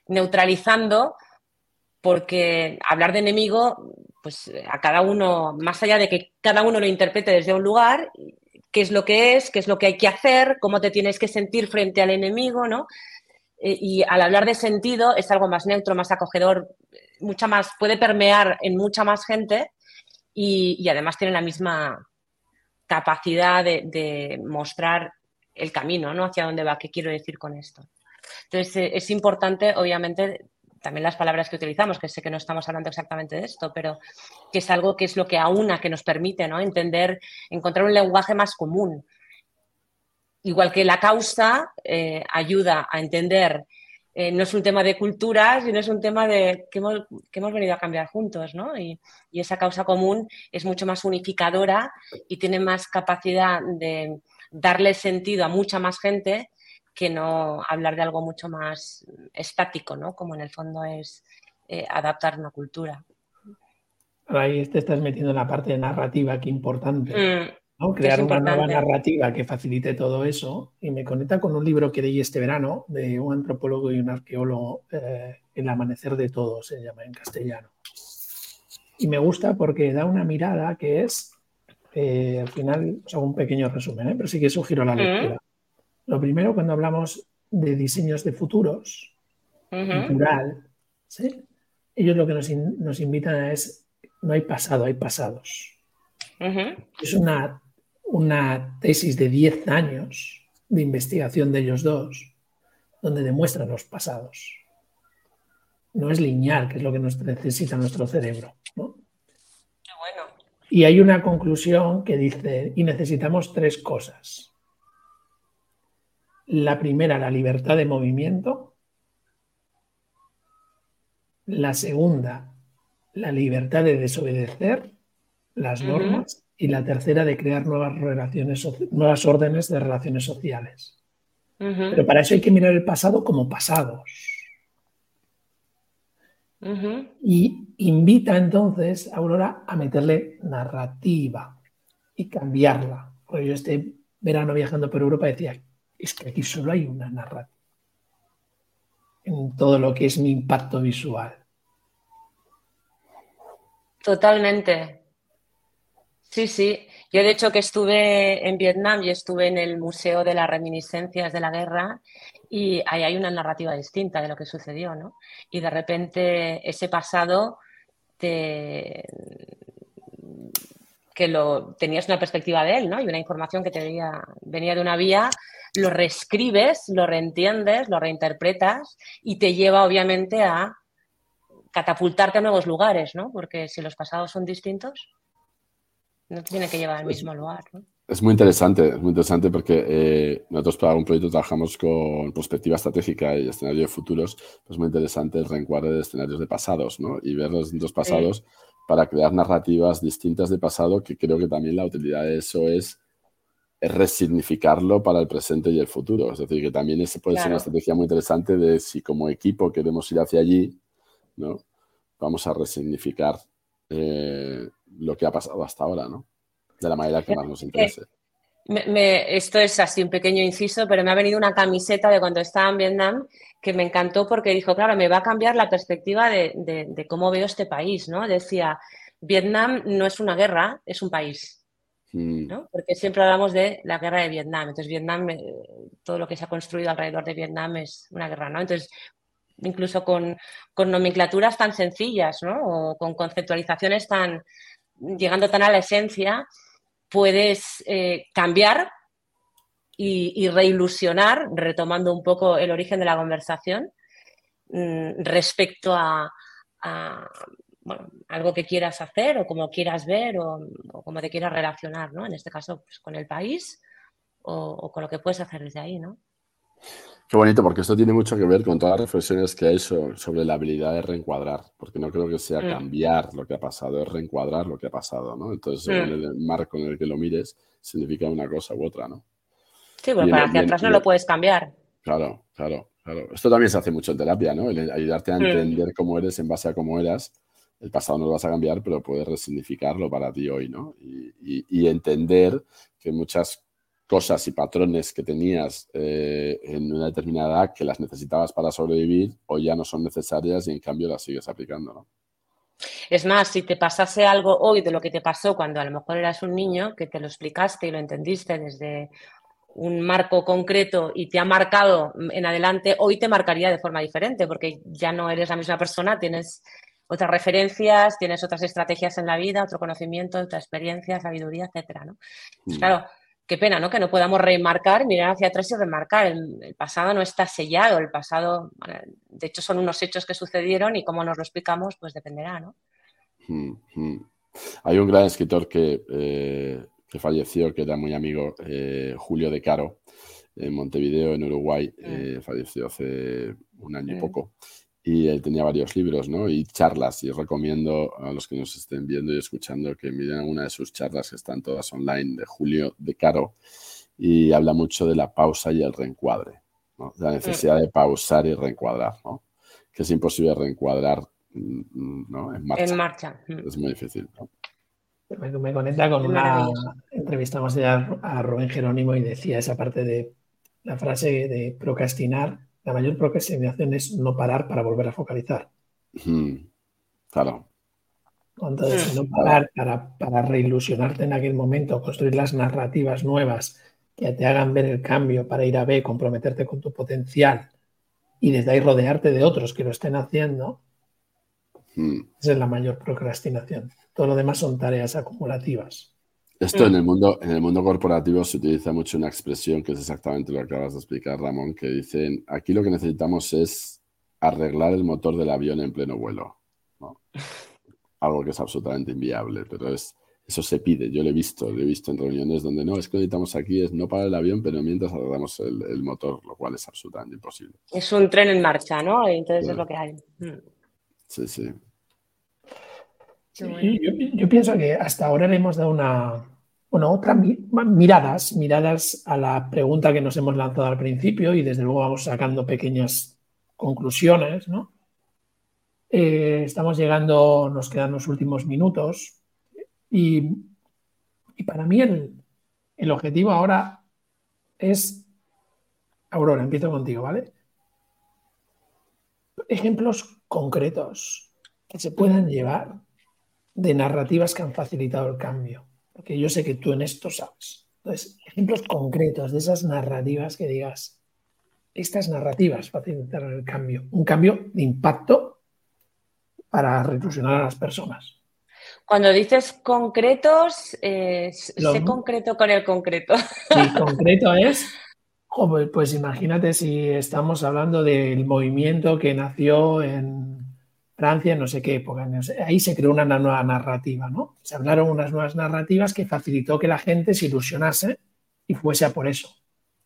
neutralizando, porque hablar de enemigo, pues a cada uno, más allá de que cada uno lo interprete desde un lugar, qué es lo que es, qué es lo que hay que hacer, cómo te tienes que sentir frente al enemigo, ¿no? Eh, y al hablar de sentido es algo más neutro, más acogedor, mucha más, puede permear en mucha más gente y, además tiene la misma capacidad de, mostrar el camino, ¿no? Hacia dónde va, qué quiero decir con esto. Entonces, eh, es importante, obviamente, también las palabras que utilizamos, que sé que no estamos hablando exactamente de esto, pero que es algo que es lo que aúna, que nos permite ¿no? entender, encontrar un lenguaje más común igual que la causa eh, ayuda a entender, eh, no es un tema de cultura, sino es un tema de que hemos, que hemos venido a cambiar juntos, ¿no? Y, y, esa causa común es mucho más unificadora y tiene más capacidad de darle sentido a mucha más gente que no hablar de algo mucho más estático, ¿no? Como en el fondo es eh, adaptar una cultura. Ahí te estás metiendo en la parte narrativa, que importante. Mm. Crear una nueva narrativa que facilite todo eso. Y me conecta con un libro que leí este verano de un antropólogo y un arqueólogo, eh, El amanecer de todos, se llama en castellano. Y me gusta porque da una mirada que es, eh, al final, hago un pequeño resumen, ¿eh? pero sí que sugiero la lectura. Lo primero, cuando hablamos de diseños de futuros, cultural, ellos lo que nos, nos invitan es, no hay pasado, hay pasados. Es una una tesis de 10 años de investigación de ellos dos, donde demuestran los pasados. No es lineal, que es lo que nos necesita nuestro cerebro. Y hay una conclusión que dice, y necesitamos tres cosas. La primera, la libertad de movimiento. La segunda, la libertad de desobedecer las normas y la tercera de crear nuevas relaciones, nuevas órdenes de relaciones sociales. Pero para eso hay que mirar el pasado como pasados. Y invita entonces a Aurora a meterle narrativa y cambiarla. Porque yo este verano viajando por Europa decía, es que aquí solo hay una narrativa en todo lo que es mi impacto visual. Totalmente, Sí, sí. Yo de hecho que estuve en Vietnam y estuve en el Museo de las Reminiscencias de la Guerra y ahí hay una narrativa distinta de lo que sucedió, ¿no? Y de repente ese pasado te que lo tenías una perspectiva de él, ¿no? Y una información que te venía, venía de una vía, lo reescribes, lo reentiendes, lo reinterpretas y te lleva obviamente a catapultarte a nuevos lugares, ¿no? Porque si los pasados son distintos, no tiene que llevar al mismo lugar. Es muy interesante, es muy interesante porque eh, nosotros para un proyecto trabajamos con perspectiva estratégica y escenario de futuros. Es muy interesante el reencuadre de escenarios de pasados ¿no? y ver los distintos pasados para crear narrativas distintas de pasado, que creo que también la utilidad de eso es, resignificarlo para el presente y el futuro. Es decir, que también ese puede ser una estrategia muy interesante de si como equipo queremos ir hacia allí, ¿no? vamos a resignificar eh, lo que ha pasado hasta ahora, ¿no? De la manera que más nos interese. esto es así un pequeño inciso, pero me ha venido una camiseta de cuando estaba en Vietnam que me encantó porque dijo, claro, me va a cambiar la perspectiva de, cómo veo este país, ¿no? Decía, Vietnam no es una guerra, es un país. Mm. ¿no? Porque siempre hablamos de la guerra de Vietnam. Entonces, Vietnam, eh, todo lo que se ha construido alrededor de Vietnam es una guerra, ¿no? Entonces, incluso con, con nomenclaturas tan sencillas, ¿no? O con conceptualizaciones tan, llegando tan a la esencia, puedes eh, cambiar y, reilusionar, retomando un poco el origen de la conversación, mm, respecto a, algo que quieras hacer o como quieras ver o, como te quieras relacionar, ¿no? En este caso, pues, con el país o, o, con lo que puedes hacer desde ahí, ¿no? Qué bonito, porque esto tiene mucho que ver con todas las reflexiones que hay sobre, la habilidad de reencuadrar, porque no creo que sea mm. cambiar lo que ha pasado, es reencuadrar lo que ha pasado, ¿no? Entonces, mm. el marco en el que lo mires, significa una cosa u otra, ¿no? Sí, bueno, para hacia atrás no lo puedes cambiar. Claro, claro, claro. Esto también se hace mucho en terapia, ¿no? El ayudarte a mm. entender cómo eres en base a cómo eras. El pasado no lo vas a cambiar, pero puedes resignificarlo para ti hoy, ¿no? Y, y entender que muchas cosas y patrones que tenías eh, en una determinada edad que las necesitabas para sobrevivir, hoy ya no son necesarias y en cambio las sigues aplicando, ¿no? Es más, si te pasase algo hoy de lo que te pasó cuando a lo mejor eras un niño, que te lo explicaste y lo entendiste desde un marco concreto y te ha marcado en adelante, hoy te marcaría de forma diferente, porque ya no eres la misma persona, tienes otras referencias, tienes otras estrategias en la vida, otro conocimiento, otra experiencia, sabiduría, etcétera, ¿no? Pues mm. claro, qué pena, ¿no? Que no podamos remarcar, mirar hacia atrás y remarcar. El, pasado no está sellado, el pasado, de hecho, son unos hechos que sucedieron y cómo nos lo explicamos, pues dependerá, ¿no? Hmm, hmm. Hay un gran escritor que, eh, que, falleció, que era muy amigo, eh, Julio De Caro, en Montevideo, en Uruguay, mm. eh, falleció hace un año y poco. Y él tenía varios libros, ¿no? Y charlas. Y recomiendo a los que nos estén viendo y escuchando que miren una de sus charlas que están todas online de Julio de Caro. Y habla mucho de la pausa y el reencuadre, ¿no? La necesidad de pausar y reencuadrar, ¿no? Que es imposible reencuadrar mm, mm, ¿no? en marcha. En marcha. Es muy difícil, ¿no? Me, conecta con una entrevista más allá a Rubén Jerónimo y decía esa parte de la frase de procrastinar. La mayor procrastinación es no parar para volver a focalizar. Claro. Entonces, no parar para, para reilusionarte en aquel momento, construir las narrativas nuevas que te hagan ver el cambio para ir a B, comprometerte con tu potencial y desde ahí rodearte de otros que lo estén haciendo, esa es la mayor procrastinación. Todo lo demás son tareas acumulativas. Esto en, mm. el mundo, en el mundo corporativo se utiliza mucho una expresión que es exactamente lo que acabas de explicar, Ramón, que dicen, aquí lo que necesitamos es arreglar el motor del avión en pleno vuelo. Algo que es absolutamente inviable, pero es, eso se pide. Yo lo he visto, lo he visto en reuniones donde no, es que necesitamos aquí es no para el avión, pero mientras arreglamos el, motor, lo cual es absolutamente imposible. Es un tren en marcha, ¿no? Entonces es lo que hay. Mm. Sí, sí. Yo, pienso que hasta ahora le hemos dado una, bueno, otra miradas, miradas a la pregunta que nos hemos lanzado al principio y desde luego vamos sacando pequeñas conclusiones, ¿no? Eh, estamos llegando, nos quedan los últimos minutos y, para mí el, el objetivo ahora es, Aurora, empiezo contigo, ¿vale? Ejemplos concretos que se puedan llevar de narrativas que han facilitado el cambio. Porque yo sé que tú en esto sabes. Entonces, ejemplos concretos de esas narrativas que digas, estas narrativas facilitaron el cambio. Un cambio de impacto para reflexionar a las personas. Cuando dices concretos, eh, sé concreto con el concreto. Sí, concreto es, pues imagínate si estamos hablando del movimiento que nació en Francia, no sé qué época. ahí se creó una nueva narrativa, ¿no? Se hablaron unas nuevas narrativas que facilitó que la gente se ilusionase y fuese a por eso,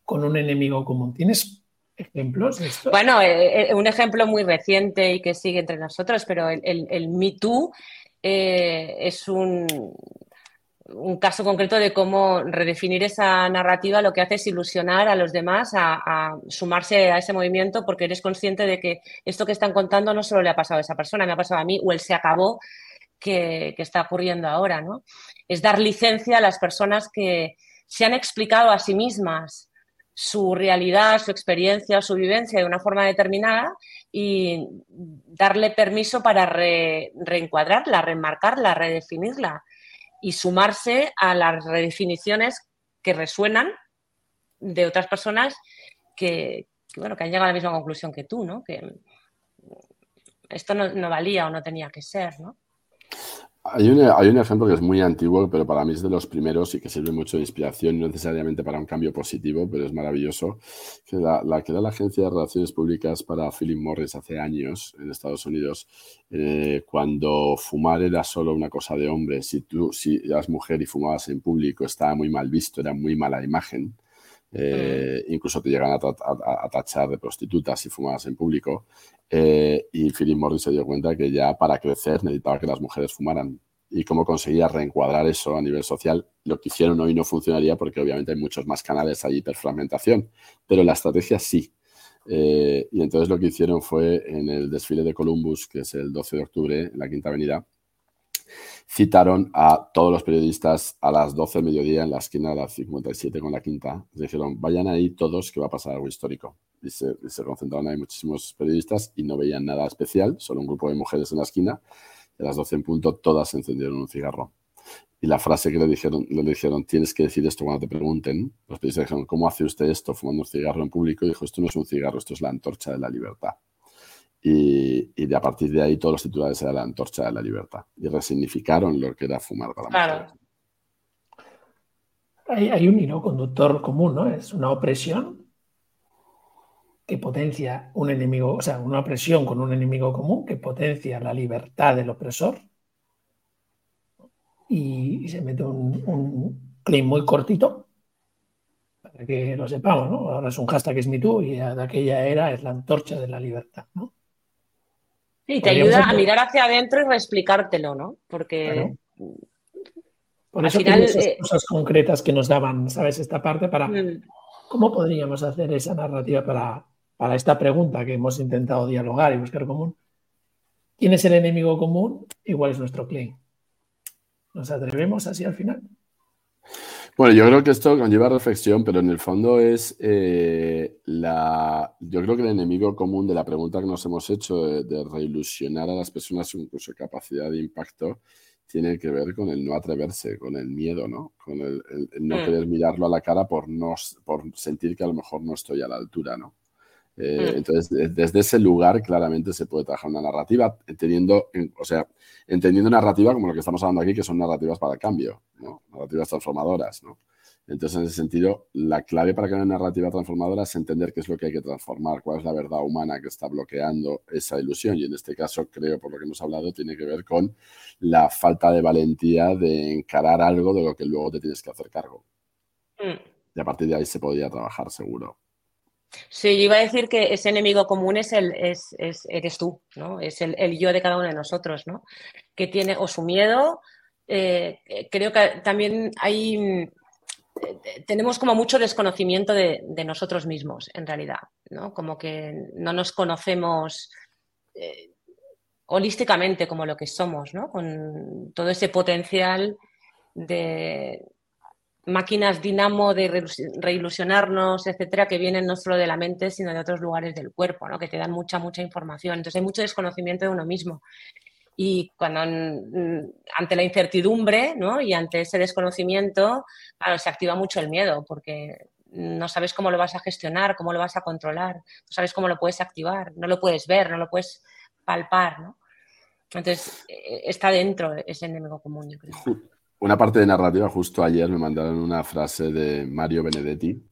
con un enemigo común. ¿Tienes ejemplos de esto? Bueno, eh, eh, un ejemplo muy reciente y que sigue entre nosotros, pero el, el, Me Too eh, es un, un caso concreto de cómo redefinir esa narrativa lo que hace es ilusionar a los demás a, sumarse a ese movimiento porque eres consciente de que esto que están contando no solo le ha pasado a esa persona, me ha pasado a mí o él se acabó que, está ocurriendo ahora. ¿no? Es dar licencia a las personas que se han explicado a sí mismas su realidad, su experiencia, su vivencia de una forma determinada y darle permiso para reencuadrarla, remarcarla, redefinirla y sumarse a las redefiniciones que resuenan de otras personas que, bueno, que han llegado a la misma conclusión que tú, ¿no? Que esto no, no valía o no tenía que ser, ¿no? Hay un, ejemplo que es muy antiguo, pero para mí es de los primeros y que sirve mucho de inspiración, no necesariamente para un cambio positivo, pero es maravilloso, que la, que da la Agencia de Relaciones Públicas para Philip Morris hace años en Estados Unidos, eh, cuando fumar era solo una cosa de hombres, si tú si eras mujer y fumabas en público estaba muy mal visto, era muy mala imagen. Eh, incluso te llegan a, tachar de prostitutas si fumabas en público. Eh, y Philip Morris se dio cuenta que ya para crecer necesitaba que las mujeres fumaran. Y cómo conseguía reencuadrar eso a nivel social, lo que hicieron hoy no funcionaría porque obviamente hay muchos más canales, hay hiperfragmentación, pero la estrategia sí. Eh, y entonces lo que hicieron fue en el desfile de Columbus, que es el 12 de octubre, en la Quinta Avenida, citaron a todos los periodistas a las 12 del mediodía en la esquina de la 57 con la quinta. Dijeron, vayan ahí todos que va a pasar algo histórico. Y se, concentraron ahí muchísimos periodistas y no veían nada especial, solo un grupo de mujeres en la esquina. Y a las 12 en punto todas encendieron un cigarro. Y la frase que le dijeron, le dijeron, tienes que decir esto cuando te pregunten. Los periodistas dijeron, ¿cómo hace usted esto fumando un cigarro en público? Y dijo, esto no es un cigarro, esto es la antorcha de la libertad. Y, de a partir de ahí todos los titulares eran la antorcha de la libertad y resignificaron lo que era fumar para claro. Hay, hay, un hilo conductor común, ¿no? Es una opresión que potencia un enemigo, o sea, una opresión con un enemigo común que potencia la libertad del opresor y, se mete un, un claim muy cortito para que lo sepamos, ¿no? Ahora es un hashtag es MeToo y de aquella era es la antorcha de la libertad, ¿no? Sí, te ayuda a mirar hacia adentro y reexplicártelo, ¿no? Porque... Por eso final, esas eh, cosas concretas que nos daban, ¿sabes? Esta parte para... Mm. ¿Cómo podríamos hacer esa narrativa para, para esta pregunta que hemos intentado dialogar y buscar común? ¿Quién es el enemigo común? Igual es nuestro claim. ¿Nos atrevemos así al final? Bueno, yo creo que esto conlleva reflexión, pero en el fondo es eh, la. Yo creo que el enemigo común de la pregunta que nos hemos hecho de, reilusionar a las personas con su capacidad de impacto tiene que ver con el no atreverse, con el miedo, ¿no? Con el, no mm. querer mirarlo a la cara por, no, por sentir que a lo mejor no estoy a la altura, ¿no? Eh, mm. Entonces, desde ese lugar claramente se puede trabajar una narrativa, entendiendo, o sea, entendiendo narrativa como lo que estamos hablando aquí, que son narrativas para el cambio, ¿no? narrativas transformadoras. ¿no? Entonces, en ese sentido, la clave para que una narrativa transformadora es entender qué es lo que hay que transformar, cuál es la verdad humana que está bloqueando esa ilusión. Y en este caso, creo, por lo que hemos hablado, tiene que ver con la falta de valentía de encarar algo de lo que luego te tienes que hacer cargo. Mm. Y a partir de ahí se podría trabajar seguro. Sí, yo iba a decir que ese enemigo común es el, es, eres tú, ¿no? Es el, yo de cada uno de nosotros, ¿no? Que tiene o su miedo, eh, creo que también hay, eh, tenemos como mucho desconocimiento de, nosotros mismos, en realidad, ¿no? Como que no nos conocemos eh, holísticamente como lo que somos, ¿no? Con todo ese potencial de, máquinas dinamo de reilusionarnos, etcétera, que vienen no solo de la mente, sino de otros lugares del cuerpo, ¿no? que te dan mucha, mucha información. Entonces hay mucho desconocimiento de uno mismo. Y cuando ante la incertidumbre ¿no? y ante ese desconocimiento, claro, se activa mucho el miedo, porque no sabes cómo lo vas a gestionar, cómo lo vas a controlar, no sabes cómo lo puedes activar, no lo puedes ver, no lo puedes palpar. ¿no? Entonces, e, está dentro ese enemigo común, yo creo. Una parte de narrativa, justo ayer me mandaron una frase de Mario Benedetti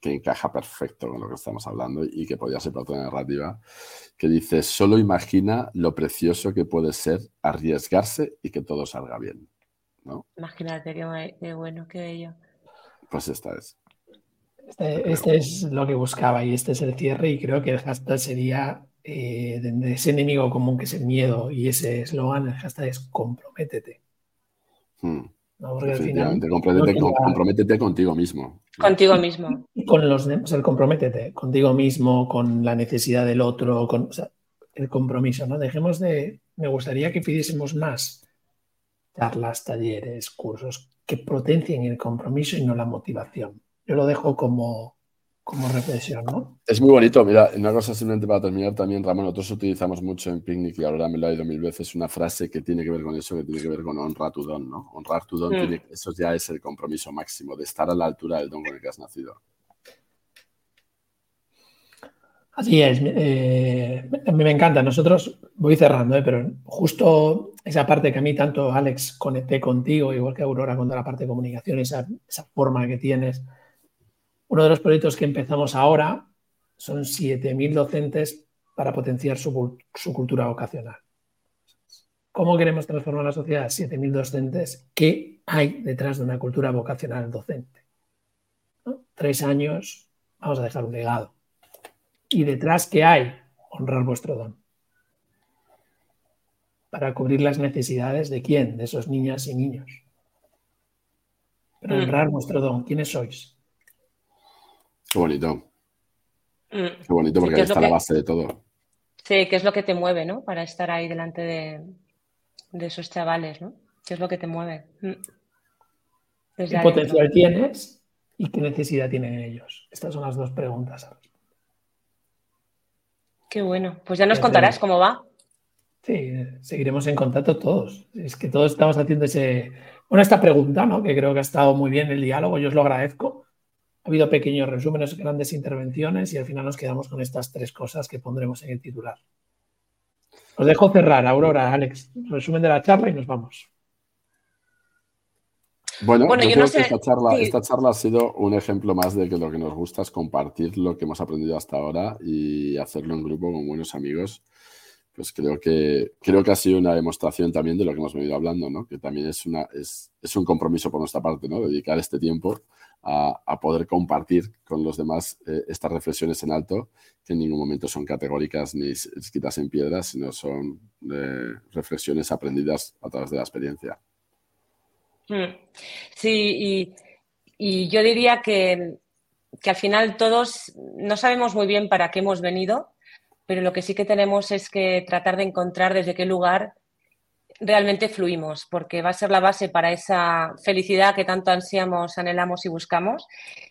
que encaja perfecto con lo que estamos hablando y que podría ser parte de narrativa, que dice, solo imagina lo precioso que puede ser arriesgarse y que todo salga bien. ¿no? Imagínate qué, bueno, qué bello. Pues esta es. Este, este, es lo que buscaba y este es el cierre y creo que el hashtag sería eh, de ese enemigo común que es el miedo y ese eslogan, el hashtag es comprométete. Comprométete, contigo mismo. Contigo mismo. Con los demás, el comprométete contigo mismo, con la necesidad del otro, con el compromiso, ¿no? Dejemos de. Me gustaría que pidiésemos más charlas, talleres, cursos que potencien el compromiso y no la motivación. Yo lo dejo como, como reflexión, ¿no? Es muy bonito, mira, una cosa simplemente para terminar también, Ramón, nosotros utilizamos mucho en Picnic y ahora me lo he oído mil veces, una frase que tiene que ver con eso, que tiene que ver con honrar tu don, ¿no? Honrar tu don, mm. eso ya es el compromiso máximo, de estar a la altura del don con el que has nacido. Así es, eh, a mí me encanta. Nosotros, voy cerrando, ¿eh? pero justo esa parte que a mí tanto, Alex, conecté contigo, igual que Aurora con la parte de comunicación, esa, esa forma que tienes uno de los proyectos que empezamos ahora son 7.000 docentes para potenciar su, cultura vocacional. ¿Cómo queremos transformar la sociedad? 7.000 docentes. ¿Qué hay detrás de una cultura vocacional docente? Tres años, vamos a dejar un legado. ¿Y detrás qué hay? Honrar vuestro don. Para cubrir las necesidades de quién? De esos niñas y niños. Para mm. honrar vuestro don. ¿Quiénes sois? Qué bonito. Mm. Qué bonito porque ahí está la base de todo. Sí, qué es lo que te mueve, ¿no? Para estar ahí delante de, esos chavales, ¿no? ¿Qué es lo que te mueve? Mm. ¿Qué potencial tienes y qué necesidad tienen ellos? Estas son las dos preguntas. Qué bueno. Pues ya nos contarás cómo va. Sí, seguiremos en contacto todos. Es que todos estamos haciendo ese. Bueno, esta pregunta, ¿no? Que creo que ha estado muy bien el diálogo, yo os lo agradezco. Ha habido pequeños resúmenes, grandes intervenciones y al final nos quedamos con estas tres cosas que pondremos en el titular. Os dejo cerrar, Aurora, Alex, resumen de la charla y nos vamos. Bueno, yo, creo que esta charla, esta charla ha sido un ejemplo más de que lo que nos gusta es compartir lo que hemos aprendido hasta ahora y hacerlo en grupo con buenos amigos pues creo que, creo que ha sido una demostración también de lo que hemos venido hablando, ¿no? que también es, una, es, es un compromiso por nuestra parte, ¿no? dedicar este tiempo a, poder compartir con los demás eh, estas reflexiones en alto, que en ningún momento son categóricas ni escritas en piedras, sino son eh, reflexiones aprendidas a través de la experiencia. Hmm. Sí, y, y yo diría que, que al final todos no sabemos muy bien para qué hemos venido, pero lo que sí que tenemos es que tratar de encontrar desde qué lugar realmente fluimos, porque va a ser la base para esa felicidad que tanto ansiamos, anhelamos y buscamos,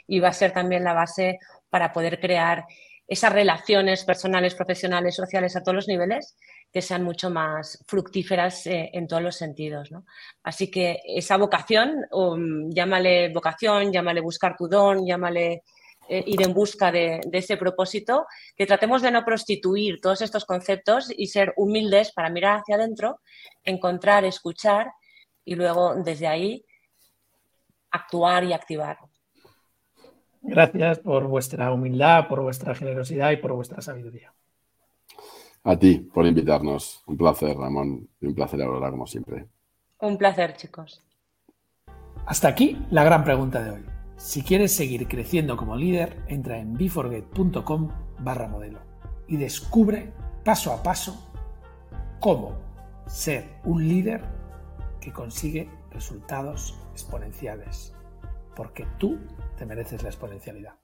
y va a ser también la base para poder crear esas relaciones personales, profesionales, sociales a todos los niveles que sean mucho más fructíferas eh, en todos los sentidos. ¿no? Así que esa vocación, um, llámale vocación, llámale buscar tu don, llámale eh, ir en busca de, ese propósito, que tratemos de no prostituir todos estos conceptos y ser humildes para mirar hacia adentro, encontrar, escuchar y luego desde ahí actuar y activar. Gracias por vuestra humildad, por vuestra generosidad y por vuestra sabiduría. A ti por invitarnos. Un placer, Ramón, y un placer, Aurora, como siempre. Un placer, chicos. Hasta aquí la gran pregunta de hoy. Si quieres seguir creciendo como líder, entra en beforget.com barra modelo y descubre paso a paso cómo ser un líder que consigue resultados exponenciales, porque tú te mereces la exponencialidad.